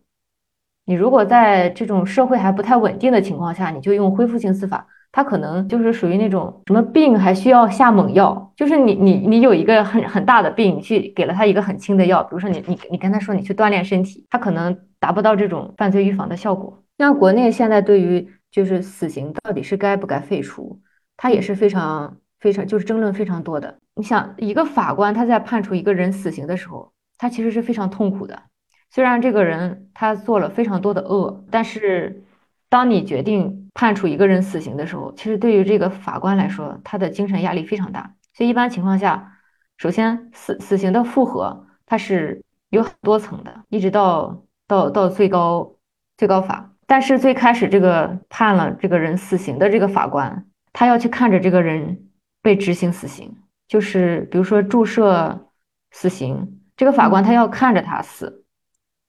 你如果在这种社会还不太稳定的情况下，你就用恢复性司法，它可能就是属于那种什么病还需要下猛药，就是你你你有一个很很大的病，你去给了他一个很轻的药，比如说你你你跟他说你去锻炼身体，他可能达不到这种犯罪预防的效果。像国内现在对于就是死刑到底是该不该废除？他也是非常非常就是争论非常多的。你想，一个法官他在判处一个人死刑的时候，他其实是非常痛苦的。虽然这个人他做了非常多的恶，但是当你决定判处一个人死刑的时候，其实对于这个法官来说，他的精神压力非常大。所以一般情况下，首先死死刑的复核它是有很多层的，一直到到到最高最高法。但是最开始这个判了这个人死刑的这个法官。他要去看着这个人被执行死刑，就是比如说注射死刑，这个法官他要看着他死。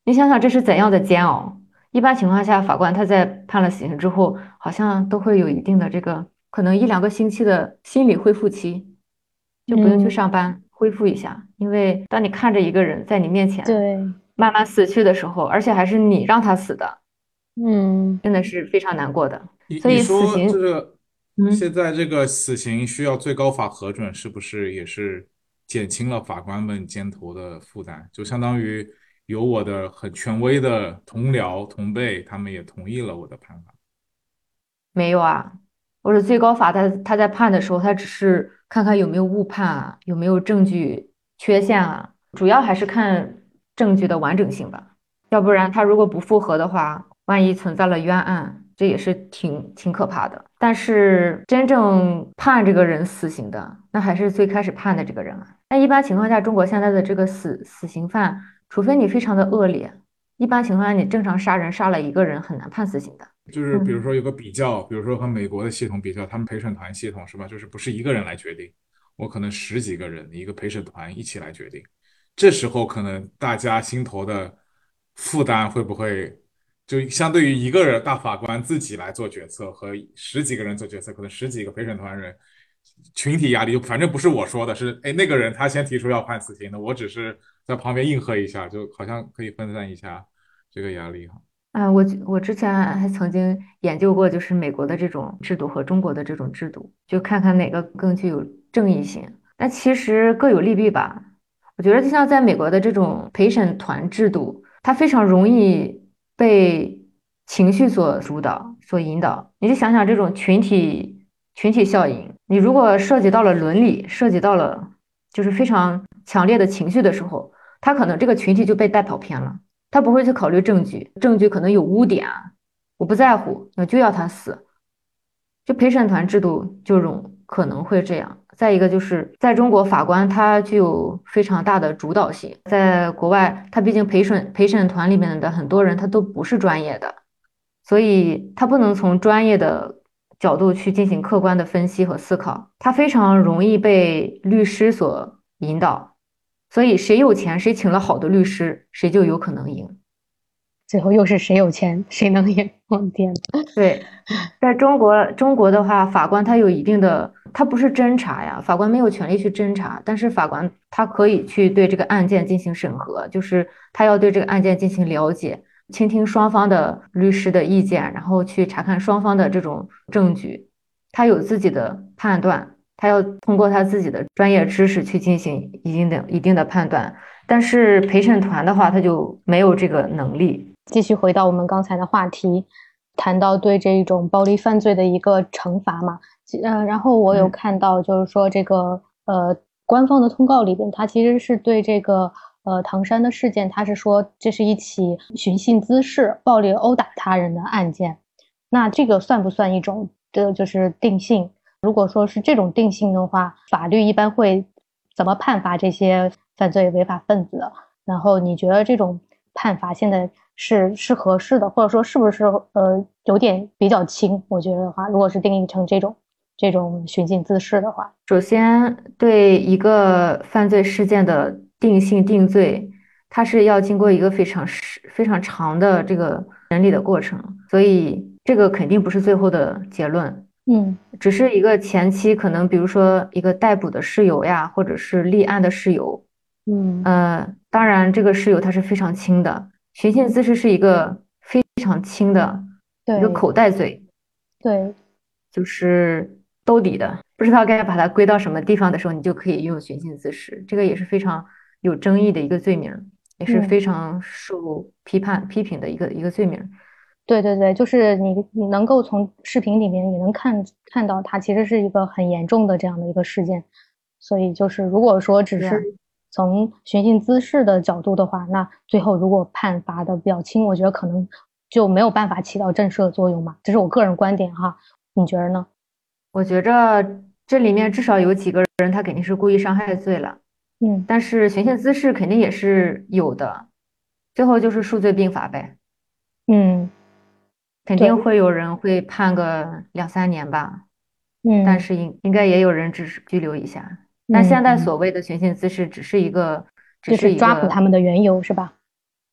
你想想这是怎样的煎熬？一般情况下，法官他在判了死刑之后，好像都会有一定的这个可能一两个星期的心理恢复期，就不用去上班恢复一下。因为当你看着一个人在你面前对慢慢死去的时候，而且还是你让他死的，嗯，真的是非常难过的。所以死刑这个。现在这个死刑需要最高法核准，是不是也是减轻了法官们肩头的负担？就相当于有我的很权威的同僚同辈，他们也同意了我的判法。没有啊，或者最高法他他在判的时候，他只是看看有没有误判啊，有没有证据缺陷啊，主要还是看证据的完整性吧。要不然他如果不复核的话，万一存在了冤案。这也是挺挺可怕的，但是真正判这个人死刑的，那还是最开始判的这个人啊。那一般情况下，中国现在的这个死死刑犯，除非你非常的恶劣，一般情况下你正常杀人杀了一个人很难判死刑的。就是比如说有个比较，比如说和美国的系统比较，他们陪审团系统是吧？就是不是一个人来决定，我可能十几个人一个陪审团一起来决定，这时候可能大家心头的负担会不会？就相对于一个人大法官自己来做决策和十几个人做决策，可能十几个陪审团人群体压力就反正不是我说的，是哎那个人他先提出要判死刑的，我只是在旁边应和一下，就好像可以分散一下这个压力哈。啊，我我之前还曾经研究过，就是美国的这种制度和中国的这种制度，就看看哪个更具有正义性。那其实各有利弊吧。我觉得就像在美国的这种陪审团制度，它非常容易。被情绪所主导、所引导，你就想想这种群体群体效应。你如果涉及到了伦理，涉及到了就是非常强烈的情绪的时候，他可能这个群体就被带跑偏了，他不会去考虑证据，证据可能有污点，我不在乎，我就要他死。就陪审团制度就容可能会这样。再一个就是在中国，法官他具有非常大的主导性。在国外，他毕竟陪审陪审团里面的很多人他都不是专业的，所以他不能从专业的角度去进行客观的分析和思考，他非常容易被律师所引导。所以谁有钱，谁请了好的律师，谁就有可能赢。最后又是谁有钱谁能赢？我的天！对，在中国，中国的话，法官他有一定的。他不是侦查呀，法官没有权利去侦查，但是法官他可以去对这个案件进行审核，就是他要对这个案件进行了解，倾听双方的律师的意见，然后去查看双方的这种证据，他有自己的判断，他要通过他自己的专业知识去进行一定的一定的判断。但是陪审团的话，他就没有这个能力。继续回到我们刚才的话题，谈到对这一种暴力犯罪的一个惩罚嘛，呃，然后我有看到就是说这个呃官方的通告里边，他其实是对这个。呃，唐山的事件，他是说这是一起寻衅滋事、暴力殴打他人的案件，那这个算不算一种的，就是定性？如果说是这种定性的话，法律一般会怎么判罚这些犯罪违法分子？然后你觉得这种判罚现在是是合适的，或者说是不是呃有点比较轻？我觉得的话，如果是定义成这种这种寻衅滋事的话，首先对一个犯罪事件的。定性定罪，它是要经过一个非常时非常长的这个审理的过程，所以这个肯定不是最后的结论，嗯，只是一个前期可能，比如说一个逮捕的事由呀，或者是立案的事由，嗯。呃，当然这个事由它是非常轻的，寻衅滋事是一个非常轻的一个口袋罪，对，就是兜底的，不知道该把它归到什么地方的时候，你就可以用寻衅滋事，这个也是非常。有争议的一个罪名，也是非常受批判批评的一个一个罪名。对对对，就是你你能够从视频里面也能看看到，它其实是一个很严重的这样的一个事件。所以就是如果说只是从寻衅滋事的角度的话，那最后如果判罚的比较轻，我觉得可能就没有办法起到震慑作用嘛。这是我个人观点哈，你觉得呢？我觉着这里面至少有几个人，他肯定是故意伤害罪了。嗯，但是寻衅滋事肯定也是有的，最后就是数罪并罚呗。嗯，肯定会有人会判个两三年吧。嗯，但是应应该也有人只是拘留一下。那现在所谓的寻衅滋事只是一个，只是抓捕他们的缘由是吧？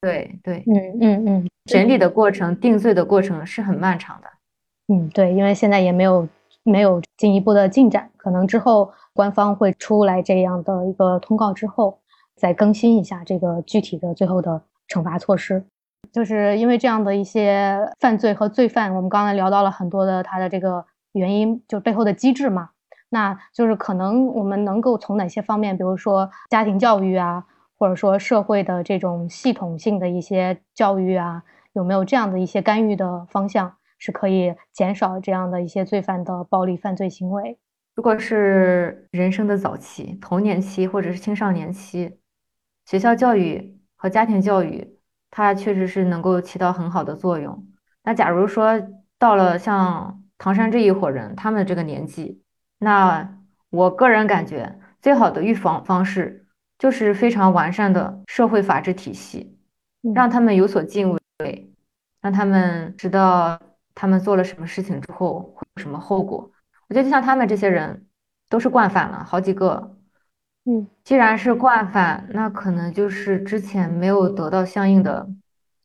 对对，嗯嗯嗯，审理的过程、定罪的过程是很漫长的。嗯，对，因为现在也没有没有进一步的进展，可能之后。官方会出来这样的一个通告之后，再更新一下这个具体的最后的惩罚措施。就是因为这样的一些犯罪和罪犯，我们刚才聊到了很多的他的这个原因，就背后的机制嘛。那就是可能我们能够从哪些方面，比如说家庭教育啊，或者说社会的这种系统性的一些教育啊，有没有这样的一些干预的方向，是可以减少这样的一些罪犯的暴力犯罪行为？如果是人生的早期、童年期或者是青少年期，学校教育和家庭教育，它确实是能够起到很好的作用。那假如说到了像唐山这一伙人，他们这个年纪，那我个人感觉最好的预防方式就是非常完善的社会法治体系，让他们有所敬畏，让他们知道他们做了什么事情之后会有什么后果。我觉得就像他们这些人，都是惯犯了，好几个。嗯，既然是惯犯，那可能就是之前没有得到相应的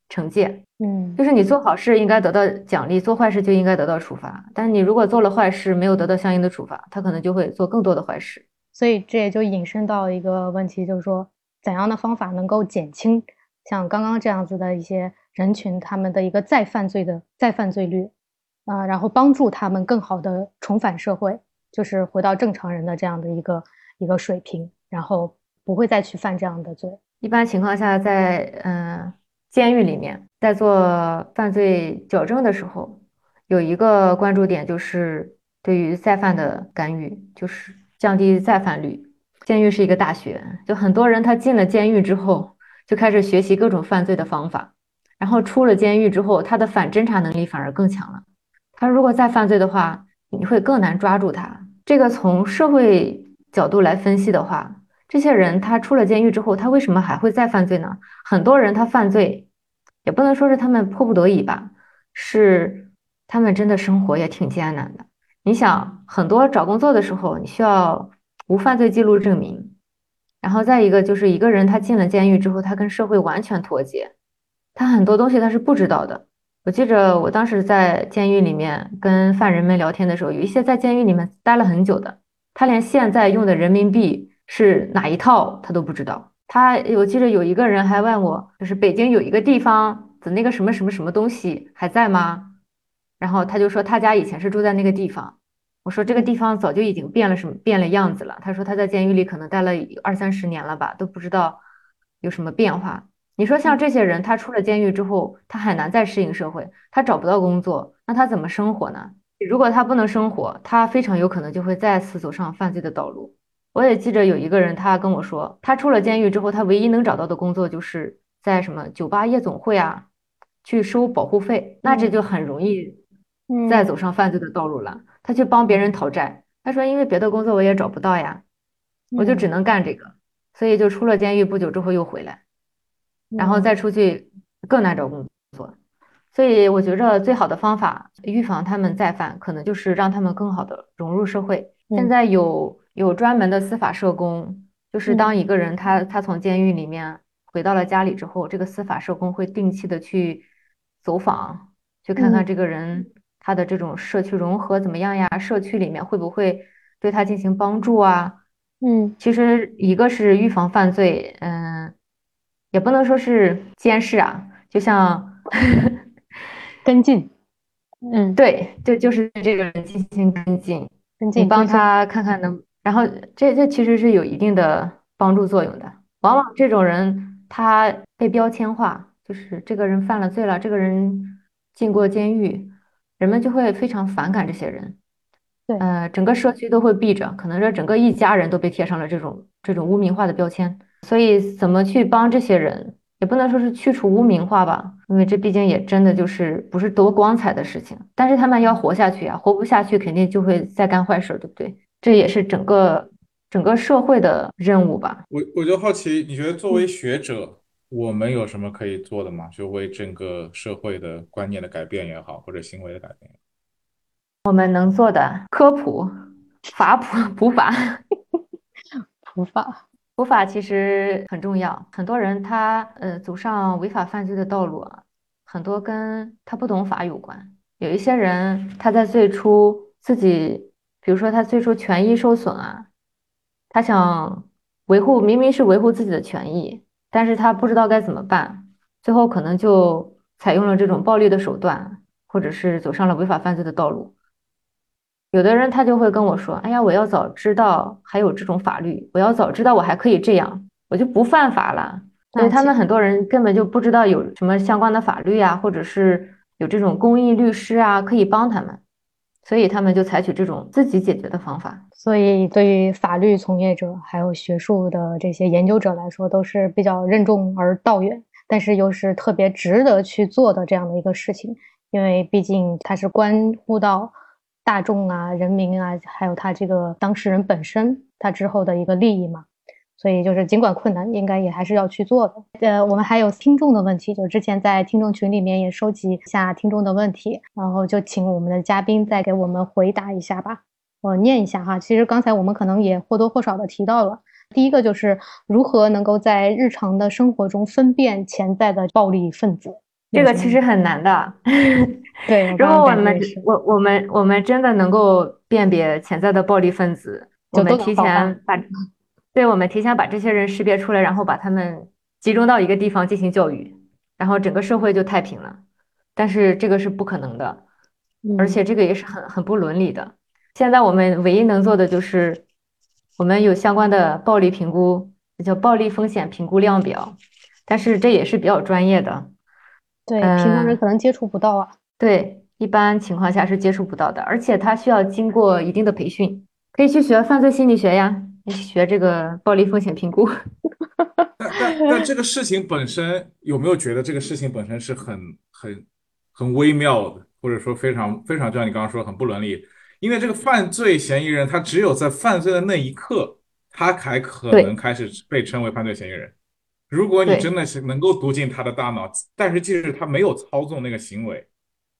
惩戒。嗯，就是你做好事应该得到奖励，做坏事就应该得到处罚。但是你如果做了坏事没有得到相应的处罚，他可能就会做更多的坏事。所以这也就引申到一个问题，就是说怎样的方法能够减轻像刚刚这样子的一些人群他们的一个再犯罪的再犯罪率。啊，然后帮助他们更好的重返社会，就是回到正常人的这样的一个一个水平，然后不会再去犯这样的罪。一般情况下，在嗯监狱里面，在做犯罪矫正的时候，有一个关注点就是对于再犯的干预，就是降低再犯率。监狱是一个大学，就很多人他进了监狱之后，就开始学习各种犯罪的方法，然后出了监狱之后，他的反侦查能力反而更强了。他如果再犯罪的话，你会更难抓住他。这个从社会角度来分析的话，这些人他出了监狱之后，他为什么还会再犯罪呢？很多人他犯罪，也不能说是他们迫不得已吧，是他们真的生活也挺艰难的。你想，很多找工作的时候，你需要无犯罪记录证明，然后再一个就是一个人他进了监狱之后，他跟社会完全脱节，他很多东西他是不知道的。我记着，我当时在监狱里面跟犯人们聊天的时候，有一些在监狱里面待了很久的，他连现在用的人民币是哪一套他都不知道。他，我记着有一个人还问我，就是北京有一个地方的那个什么什么什么东西还在吗？然后他就说他家以前是住在那个地方，我说这个地方早就已经变了什么变了样子了。他说他在监狱里可能待了二三十年了吧，都不知道有什么变化。你说像这些人，他出了监狱之后，他很难再适应社会，他找不到工作，那他怎么生活呢？如果他不能生活，他非常有可能就会再次走上犯罪的道路。我也记着有一个人，他跟我说，他出了监狱之后，他唯一能找到的工作就是在什么酒吧夜总会啊，去收保护费，那这就很容易再走上犯罪的道路了。他去帮别人讨债，他说因为别的工作我也找不到呀，我就只能干这个，所以就出了监狱不久之后又回来，然后再出去更难找工作。所以我觉着最好的方法预防他们再犯，可能就是让他们更好的融入社会。现在有有专门的司法社工，就是当一个人他他从监狱里面回到了家里之后，这个司法社工会定期的去走访，去看看这个人他的这种社区融合怎么样呀？社区里面会不会对他进行帮助啊？嗯，其实一个是预防犯罪，嗯，也不能说是监视啊，就像。跟进，嗯，对，就就是这个人进行跟进，跟进，你帮他看看能，然后这这其实是有一定的帮助作用的。往往这种人他被标签化，就是这个人犯了罪了，这个人进过监狱，人们就会非常反感这些人。对，呃，整个社区都会避着，可能说整个一家人都被贴上了这种这种污名化的标签。所以怎么去帮这些人？也不能说是去除污名化吧，因为这毕竟也真的就是不是多光彩的事情。但是他们要活下去啊，活不下去肯定就会再干坏事，对不对？这也是整个整个社会的任务吧。我我就好奇，你觉得作为学者，我们有什么可以做的吗？就为整个社会的观念的改变也好，或者行为的改变，我们能做的科普、法普、普法、普法。普法其实很重要，很多人他呃走上违法犯罪的道路啊，很多跟他不懂法有关。有一些人他在最初自己，比如说他最初权益受损啊，他想维护，明明是维护自己的权益，但是他不知道该怎么办，最后可能就采用了这种暴力的手段，或者是走上了违法犯罪的道路。有的人他就会跟我说：“哎呀，我要早知道还有这种法律，我要早知道我还可以这样，我就不犯法了。”所以他们很多人根本就不知道有什么相关的法律啊，或者是有这种公益律师啊可以帮他们，所以他们就采取这种自己解决的方法。所以对于法律从业者还有学术的这些研究者来说，都是比较任重而道远，但是又是特别值得去做的这样的一个事情，因为毕竟它是关乎到。大众啊，人民啊，还有他这个当事人本身，他之后的一个利益嘛，所以就是尽管困难，应该也还是要去做的。呃，我们还有听众的问题，就之前在听众群里面也收集一下听众的问题，然后就请我们的嘉宾再给我们回答一下吧。我念一下哈，其实刚才我们可能也或多或少的提到了，第一个就是如何能够在日常的生活中分辨潜在的暴力分子。这个其实很难的。对，如果我们我我们我们真的能够辨别潜在的暴力分子，我们提前把，对，我们提前把这些人识别出来，然后把他们集中到一个地方进行教育，然后整个社会就太平了。但是这个是不可能的，而且这个也是很很不伦理的。现在我们唯一能做的就是，我们有相关的暴力评估，叫暴力风险评估量表，但是这也是比较专业的。对，平常人可能接触不到啊。对，一般情况下是接触不到的，而且他需要经过一定的培训，可以去学犯罪心理学呀，学这个暴力风险评估。但但但这个事情本身有没有觉得这个事情本身是很很很微妙的，或者说非常非常就像你刚刚说很不伦理？因为这个犯罪嫌疑人他只有在犯罪的那一刻，他才可能开始被称为犯罪嫌疑人。如果你真的是能够读进他的大脑，但是即使他没有操纵那个行为，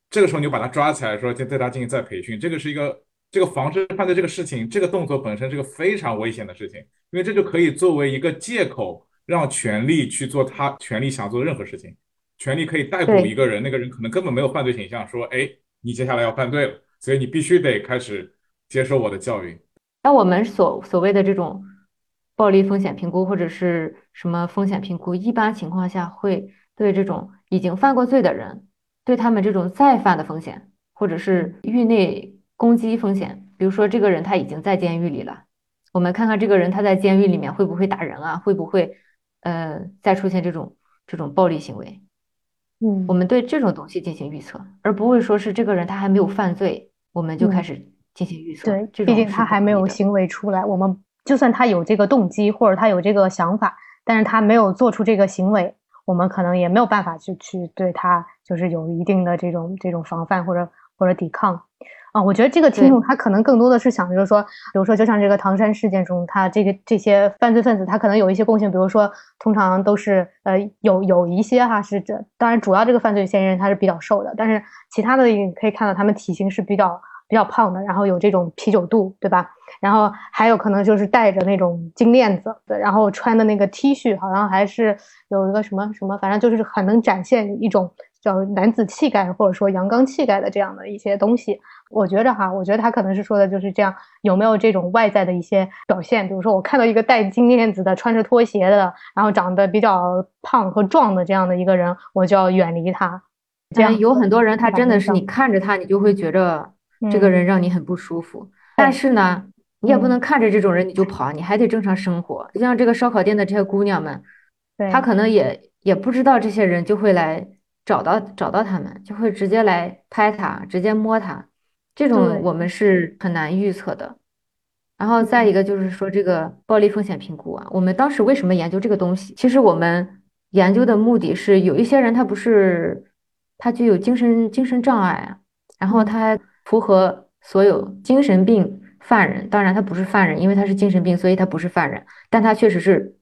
这个时候你就把他抓起来，说就对他进行再培训，这个是一个这个防止犯罪这个事情，这个动作本身是个非常危险的事情，因为这就可以作为一个借口，让权力去做他权力想做的任何事情，权力可以逮捕一个人，那个人可能根本没有犯罪倾向，说哎，你接下来要犯罪了，所以你必须得开始接受我的教育。那我们所所谓的这种。暴力风险评估或者是什么风险评估，一般情况下会对这种已经犯过罪的人，对他们这种再犯的风险，或者是狱内攻击风险比如说这个人他已经在监狱里了，我们看看这个人他在监狱里面会不会打人啊，会不会呃再出现这种这种暴力行为？嗯，我们对这种东西进行预测，而不会说是这个人他还没有犯罪，我们就开始进行预测。对，毕竟他还没有行为出来，我们就算他有这个动机或者他有这个想法，但是他没有做出这个行为。我们可能也没有办法去去对他就是有一定的这种这种防范或者或者抵抗啊，我觉得这个听众他可能更多的是想就是说，比如说就像这个唐山事件中，他这个这些犯罪分子他可能有一些共性，比如说通常都是呃有有一些哈是这当然主要这个犯罪嫌疑人他是比较瘦的，但是其他的你可以看到他们体型是比较。比较胖的，然后有这种啤酒肚，对吧？然后还有可能就是戴着那种金链子，然后穿的那个 T 恤，好像还是有一个什么什么，反正就是很能展现一种叫男子气概或者说阳刚气概的这样的一些东西。我觉着哈，我觉得他可能是说的就是这样，有没有这种外在的一些表现？比如说我看到一个戴金链子的、穿着拖鞋的，然后长得比较胖和壮的这样的一个人，我就要远离他。这样有很多人，他真的是你看着他，你就会觉着。这个人让你很不舒服，但是呢，你也不能看着这种人你就跑，你还得正常生活。就像这个烧烤店的这些姑娘们，她可能也也不知道这些人就会来找到找到他们，就会直接来拍他，直接摸他。这种我们是很难预测的。然后再一个就是说这个暴力风险评估啊，我们当时为什么研究这个东西？其实我们研究的目的是有一些人他不是他具有精神精神障碍啊，然后他。符合所有精神病犯人，当然他不是犯人，因为他是精神病，所以他不是犯人，但他确实是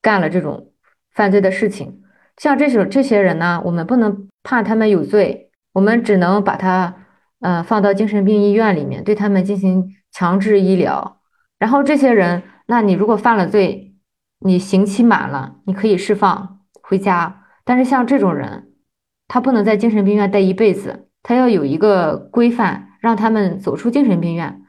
干了这种犯罪的事情。像这种这些人呢，我们不能判他们有罪，我们只能把他呃放到精神病医院里面，对他们进行强制医疗。然后这些人，那你如果犯了罪，你刑期满了，你可以释放回家。但是像这种人，他不能在精神病院待一辈子。他要有一个规范，让他们走出精神病院，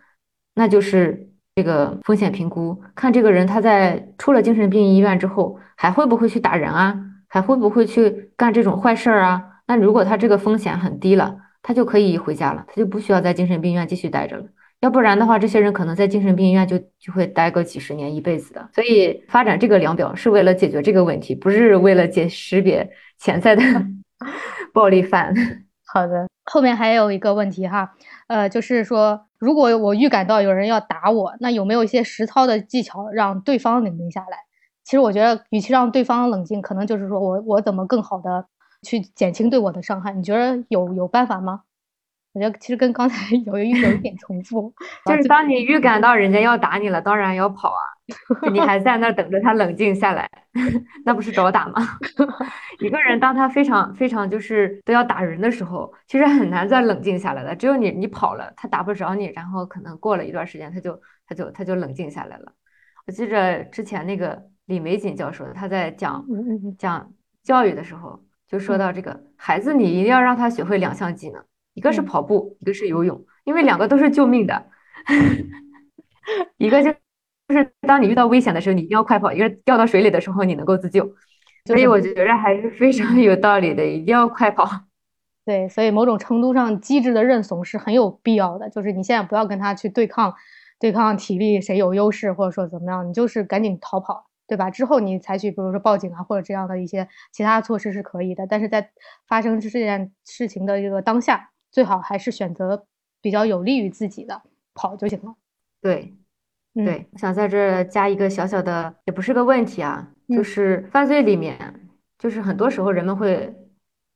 那就是这个风险评估，看这个人他在出了精神病医院之后，还会不会去打人啊，还会不会去干这种坏事儿啊？那如果他这个风险很低了，他就可以回家了，他就不需要在精神病院继续待着了。要不然的话，这些人可能在精神病医院就就会待个几十年、一辈子的。所以发展这个量表是为了解决这个问题，不是为了解识别潜在的 暴力犯。好的，后面还有一个问题哈，呃，就是说，如果我预感到有人要打我，那有没有一些实操的技巧让对方冷静下来？其实我觉得，与其让对方冷静，可能就是说我我怎么更好的去减轻对我的伤害？你觉得有有办法吗？我觉得其实跟刚才 有一有一点重复，就是当你预感到人家要打你了，当然要跑啊。你还在那等着他冷静下来，那不是找打吗？一个人当他非常非常就是都要打人的时候，其实很难再冷静下来了。只有你你跑了，他打不着你，然后可能过了一段时间，他就他就他就冷静下来了。我记着之前那个李玫瑾教授，他在讲讲教育的时候，就说到这个孩子，你一定要让他学会两项技能，一个是跑步，一个是游泳，因为两个都是救命的，一个就。就是当你遇到危险的时候，你一定要快跑；一个掉到水里的时候，你能够自救。所以我觉得还是非常有道理的，一定要快跑。对，所以某种程度上，机智的认怂是很有必要的。就是你现在不要跟他去对抗，对抗体力谁有优势，或者说怎么样，你就是赶紧逃跑，对吧？之后你采取，比如说报警啊，或者这样的一些其他措施是可以的。但是在发生这件事情的这个当下，最好还是选择比较有利于自己的跑就行了。对。对，我想在这加一个小小的，也不是个问题啊，就是犯罪里面，就是很多时候人们会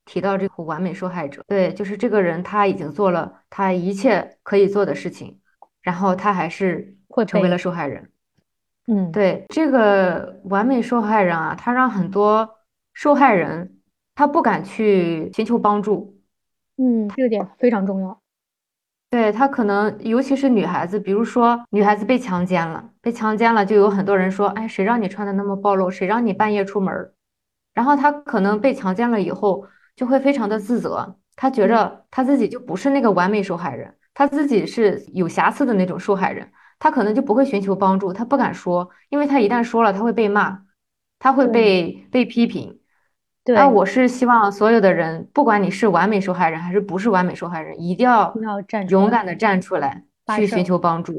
提到这个完美受害者。对，就是这个人他已经做了他一切可以做的事情，然后他还是会成为了受害人。嗯，对，这个完美受害人啊，他让很多受害人他不敢去寻求帮助。嗯，这个点非常重要。对他可能，尤其是女孩子，比如说女孩子被强奸了，被强奸了，就有很多人说，哎，谁让你穿的那么暴露，谁让你半夜出门儿？然后她可能被强奸了以后，就会非常的自责，她觉着她自己就不是那个完美受害人，她自己是有瑕疵的那种受害人，她可能就不会寻求帮助，她不敢说，因为她一旦说了，她会被骂，她会被被批评。那我是希望所有的人，不管你是完美受害人还是不是完美受害人，一定要要站勇敢的站出来，去寻求帮助。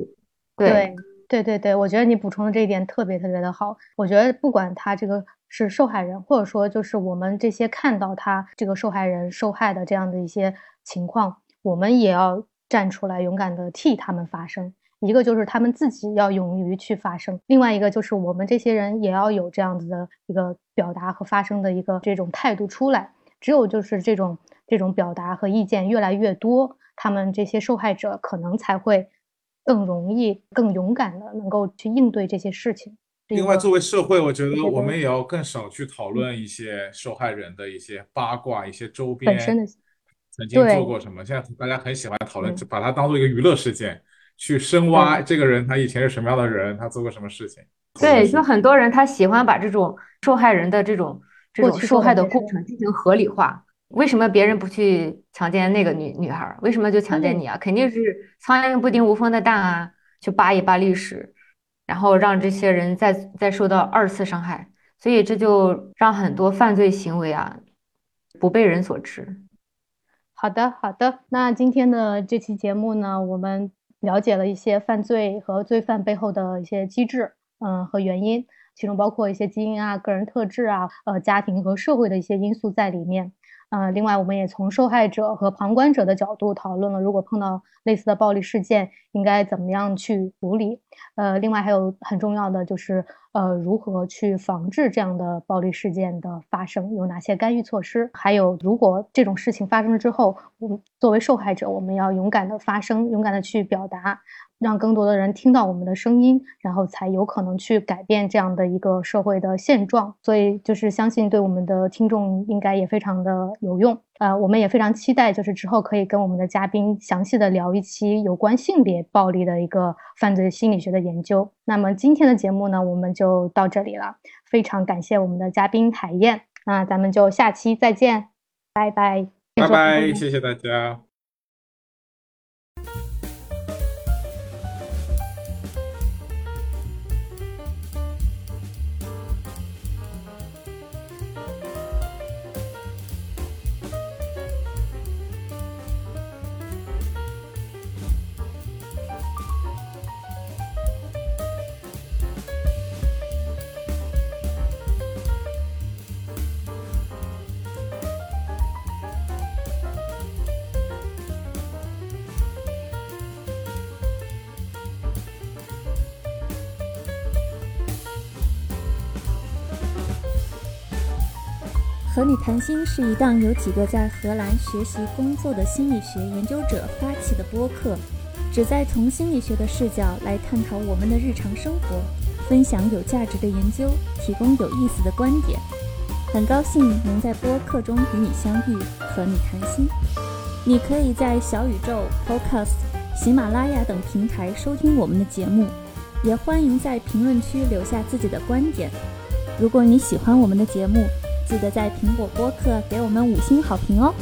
对对对对，我觉得你补充的这一点特别特别的好。我觉得不管他这个是受害人，或者说就是我们这些看到他这个受害人受害的这样的一些情况，我们也要站出来，勇敢的替他们发声。一个就是他们自己要勇于去发声，另外一个就是我们这些人也要有这样子的一个表达和发声的一个这种态度出来。只有就是这种这种表达和意见越来越多，他们这些受害者可能才会更容易、更勇敢的能够去应对这些事情。另外，作为社会，我觉得我们也要更少去讨论一些受害人的一些八卦、一些周边本身的曾经做过什么。现在大家很喜欢讨论，把它当做一个娱乐事件。去深挖这个人，他以前是什么样的人，他做过什么事情？对，就很多人他喜欢把这种受害人的这种这种受害的过程进行合理化。为什么别人不去强奸那个女女孩？为什么就强奸你啊？肯定是苍蝇不叮无缝的蛋啊！去扒一扒历史，然后让这些人再再受到二次伤害，所以这就让很多犯罪行为啊不被人所知。好的，好的。那今天的这期节目呢，我们。了解了一些犯罪和罪犯背后的一些机制，嗯，和原因，其中包括一些基因啊、个人特质啊、呃、家庭和社会的一些因素在里面。呃，另外，我们也从受害者和旁观者的角度讨论了，如果碰到类似的暴力事件，应该怎么样去处理。呃，另外还有很重要的就是，呃，如何去防治这样的暴力事件的发生，有哪些干预措施？还有，如果这种事情发生了之后，我们作为受害者，我们要勇敢的发声，勇敢的去表达。让更多的人听到我们的声音，然后才有可能去改变这样的一个社会的现状。所以，就是相信对我们的听众应该也非常的有用。呃，我们也非常期待，就是之后可以跟我们的嘉宾详细的聊一期有关性别暴力的一个犯罪心理学的研究。那么今天的节目呢，我们就到这里了。非常感谢我们的嘉宾海燕，那咱们就下期再见，拜拜，拜拜，谢谢大家。和你谈心是一档由几个在荷兰学习工作的心理学研究者发起的播客，旨在从心理学的视角来探讨我们的日常生活，分享有价值的研究，提供有意思的观点。很高兴能在播客中与你相遇，和你谈心。你可以在小宇宙、Podcast、喜马拉雅等平台收听我们的节目，也欢迎在评论区留下自己的观点。如果你喜欢我们的节目，记得在苹果播客给我们五星好评哦！